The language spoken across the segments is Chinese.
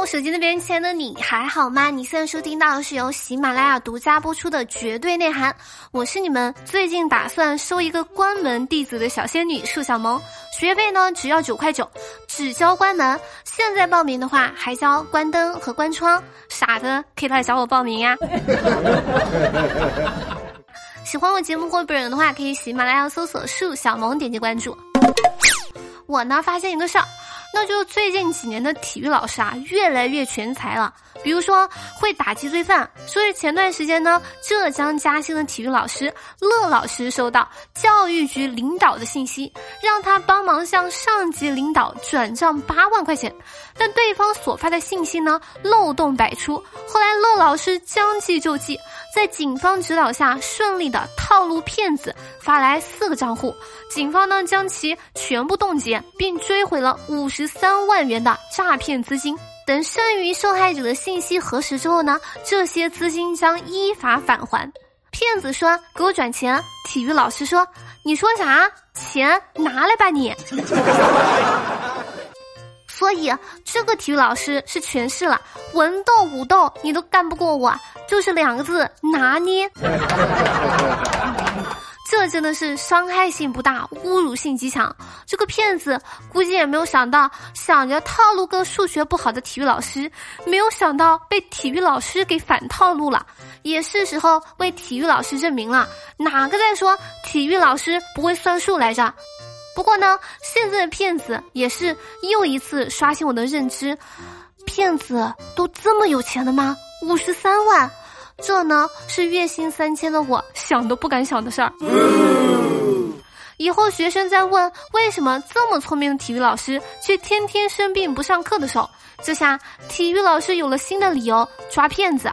我手机那边亲爱的你还好吗？你现在收听到的是由喜马拉雅独家播出的《绝对内涵》，我是你们最近打算收一个关门弟子的小仙女树小萌，学费呢只要九块九，只教关门。现在报名的话还教关灯和关窗，傻的可以来找我报名呀。喜欢我节目或本人的话，可以喜马拉雅搜索树小萌，点击关注。我呢发现一个事儿。那就最近几年的体育老师啊，越来越全才了。比如说会打击罪犯，所以前段时间呢，浙江嘉兴的体育老师乐老师收到教育局领导的信息，让他帮忙向上级领导转账八万块钱，但对方所发的信息呢漏洞百出。后来乐老师将计就计，在警方指导下，顺利的套路骗子发来四个账户，警方呢将其全部冻结，并追回了五十三万元的诈骗资金。等剩余受害者的信息核实之后呢，这些资金将依法返还。骗子说：“给我转钱。”体育老师说：“你说啥？钱拿来吧你。”所以这个体育老师是诠释了文斗武斗你都干不过我，就是两个字拿捏。这真的是伤害性不大，侮辱性极强。这个骗子估计也没有想到，想着套路个数学不好的体育老师，没有想到被体育老师给反套路了。也是时候为体育老师证明了，哪个在说体育老师不会算数来着？不过呢，现在的骗子也是又一次刷新我的认知，骗子都这么有钱的吗？五十三万。这呢是月薪三千的我想都不敢想的事儿。以后学生在问为什么这么聪明的体育老师却天天生病不上课的时候，这下体育老师有了新的理由抓骗子。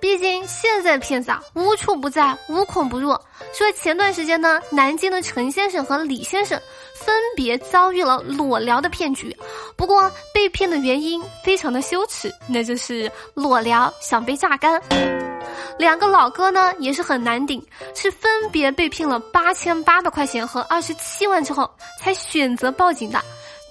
毕竟现在骗子啊无处不在，无孔不入。说前段时间呢，南京的陈先生和李先生。分别遭遇了裸聊的骗局，不过被骗的原因非常的羞耻，那就是裸聊想被榨干。两个老哥呢也是很难顶，是分别被骗了八千八百块钱和二十七万之后，才选择报警的。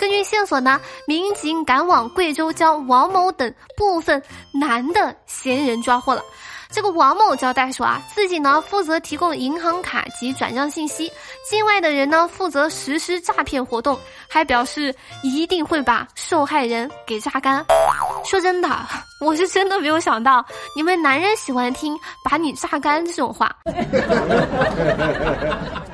根据线索呢，民警赶往贵州，将王某等部分男的嫌疑人抓获了。这个王某交代说啊，自己呢负责提供银行卡及转账信息，境外的人呢负责实施诈骗活动，还表示一定会把受害人给榨干。说真的，我是真的没有想到你们男人喜欢听把你榨干这种话。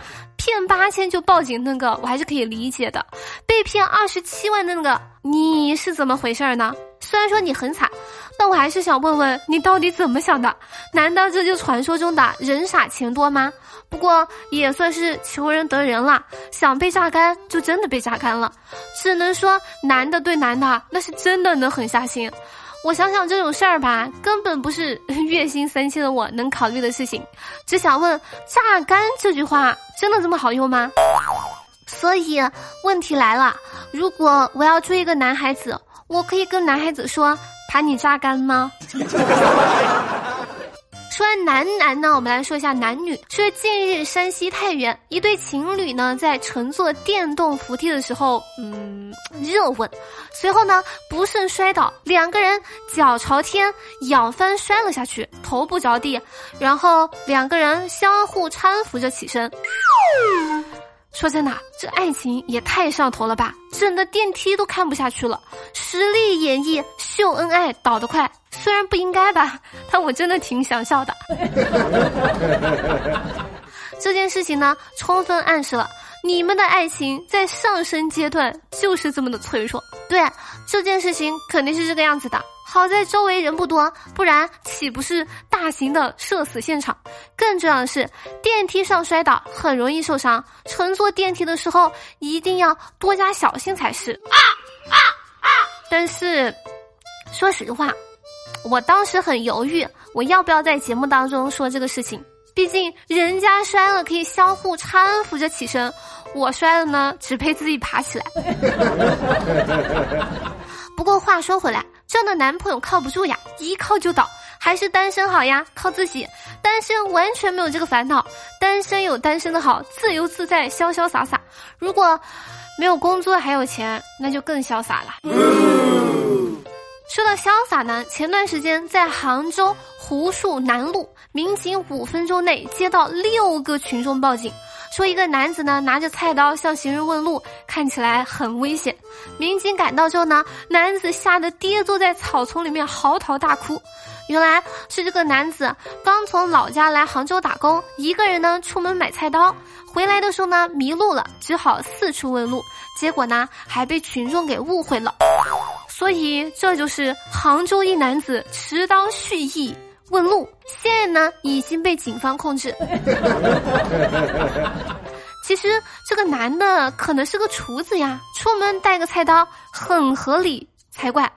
骗八千就报警那个，我还是可以理解的。被骗二十七万的那个，你是怎么回事儿呢？虽然说你很惨，但我还是想问问你到底怎么想的？难道这就传说中的人傻钱多吗？不过也算是求人得人了，想被榨干就真的被榨干了。只能说男的对男的那是真的能狠下心。我想想这种事儿吧，根本不是 月薪三千的我能考虑的事情。只想问，榨干这句话真的这么好用吗？所以问题来了，如果我要追一个男孩子，我可以跟男孩子说，把你榨干吗？说完男男呢，我们来说一下男女。说近日山西太原一对情侣呢，在乘坐电动扶梯的时候，嗯，热吻，随后呢不慎摔倒，两个人脚朝天仰翻摔了下去，头部着地，然后两个人相互搀扶着起身。说真的，这爱情也太上头了吧！整的电梯都看不下去了，实力演绎秀恩爱倒得快，虽然不应该吧，但我真的挺想笑的。这件事情呢，充分暗示了你们的爱情在上升阶段就是这么的脆弱。对，这件事情肯定是这个样子的。好在周围人不多，不然岂不是大型的社死现场？更重要的是，电梯上摔倒很容易受伤，乘坐电梯的时候一定要多加小心才是。啊啊啊！但是，说实话，我当时很犹豫，我要不要在节目当中说这个事情？毕竟人家摔了可以相互搀扶着起身，我摔了呢，只配自己爬起来。不过话说回来。这样的男朋友靠不住呀，一靠就倒，还是单身好呀，靠自己。单身完全没有这个烦恼，单身有单身的好，自由自在，潇潇洒洒。如果没有工作还有钱，那就更潇洒了。说到潇洒呢，前段时间在杭州湖墅南路，民警五分钟内接到六个群众报警，说一个男子呢拿着菜刀向行人问路，看起来很危险。民警赶到之后呢，男子吓得跌坐在草丛里面嚎啕大哭。原来是这个男子刚从老家来杭州打工，一个人呢出门买菜刀，回来的时候呢迷路了，只好四处问路，结果呢还被群众给误会了。所以这就是杭州一男子持刀蓄意问路，现在呢已经被警方控制。其实这个男的可能是个厨子呀，出门带个菜刀很合理才怪。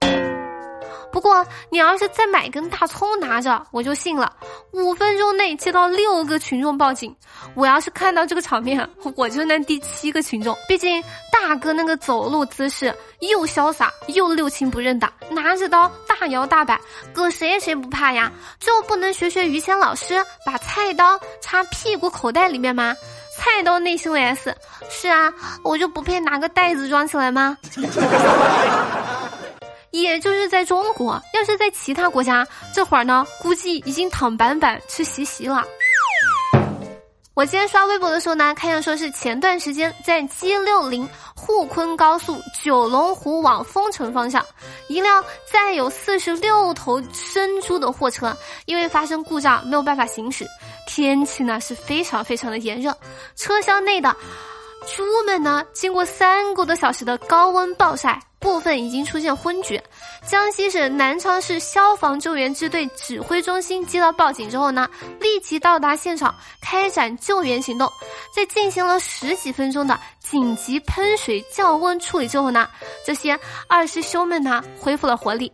不过你要是再买根大葱拿着，我就信了。五分钟内接到六个群众报警，我要是看到这个场面，我就那第七个群众。毕竟大哥那个走路姿势又潇洒又六亲不认的，拿着刀大摇大摆，搁谁谁不怕呀？就不能学学于谦老师，把菜刀插屁股口袋里面吗？菜刀内心 S，是啊，我就不配拿个袋子装起来吗？也就是在中国，要是在其他国家，这会儿呢，估计已经躺板板吃席席了。我今天刷微博的时候呢，看见说是前段时间在 G 六零沪昆高速九龙湖往丰城方向，一辆载有四十六头生猪的货车，因为发生故障没有办法行驶。天气呢是非常非常的炎热，车厢内的猪们呢，经过三个多小时的高温暴晒。部分已经出现昏厥。江西省南昌市消防救援支队指挥中心接到报警之后呢，立即到达现场开展救援行动。在进行了十几分钟的紧急喷水降温处理之后呢，这些二师兄们呢恢复了活力。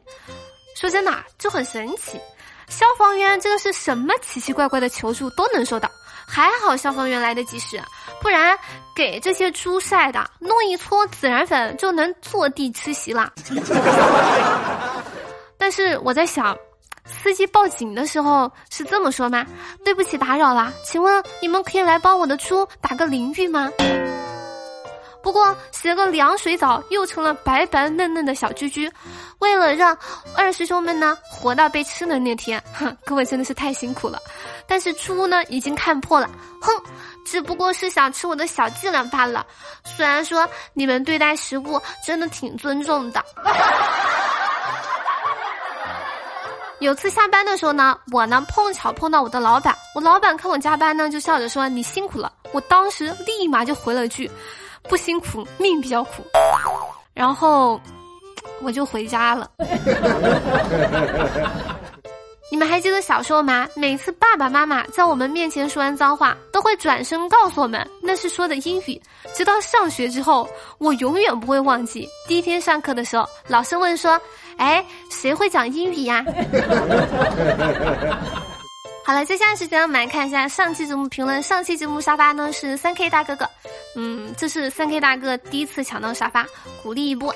说真的，就很神奇，消防员真的是什么奇奇怪怪的求助都能收到。还好消防员来得及时，不然给这些猪晒的，弄一撮孜然粉就能坐地吃席了。但是我在想，司机报警的时候是这么说吗？对不起，打扰了，请问你们可以来帮我的猪打个淋浴吗？不过洗了个凉水澡，又成了白白嫩嫩的小居居。为了让二师兄们呢活到被吃的那天，哼，各位真的是太辛苦了。但是猪呢已经看破了，哼，只不过是想吃我的小伎俩罢了。虽然说你们对待食物真的挺尊重的。有次下班的时候呢，我呢碰巧碰到我的老板，我老板看我加班呢，就笑着说你辛苦了。我当时立马就回了句。不辛苦，命比较苦，然后我就回家了。你们还记得小时候吗？每次爸爸妈妈在我们面前说完脏话，都会转身告诉我们那是说的英语。直到上学之后，我永远不会忘记第一天上课的时候，老师问说：“哎，谁会讲英语呀？” 好了，接下来时间我们来看一下上期节目评论。上期节目沙发呢是三 K 大哥哥，嗯，这是三 K 大哥第一次抢到沙发，鼓励一波。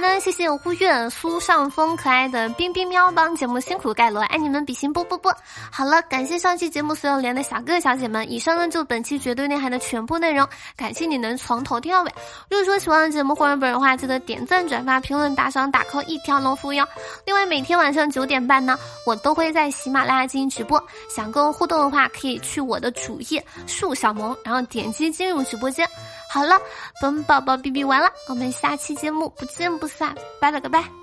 然后呢，谢谢呼月苏上风可爱的冰冰喵帮节目辛苦盖楼，爱你们比心啵啵啵。好了，感谢上期节目所有连的小哥哥小姐们。以上呢就本期绝对内涵的全部内容，感谢你能从头听到尾。如果说喜欢的节目或者本人的话，记得点赞、转发、评论、打赏、打 call 一条龙服务哟。另外每天晚上九点半呢，我都会在喜马拉雅进行直播，想跟我互动的话，可以去我的主页树小萌，然后点击进入直播间。好了，本宝宝哔哔完了，我们下期节目不见不散，拜了个拜。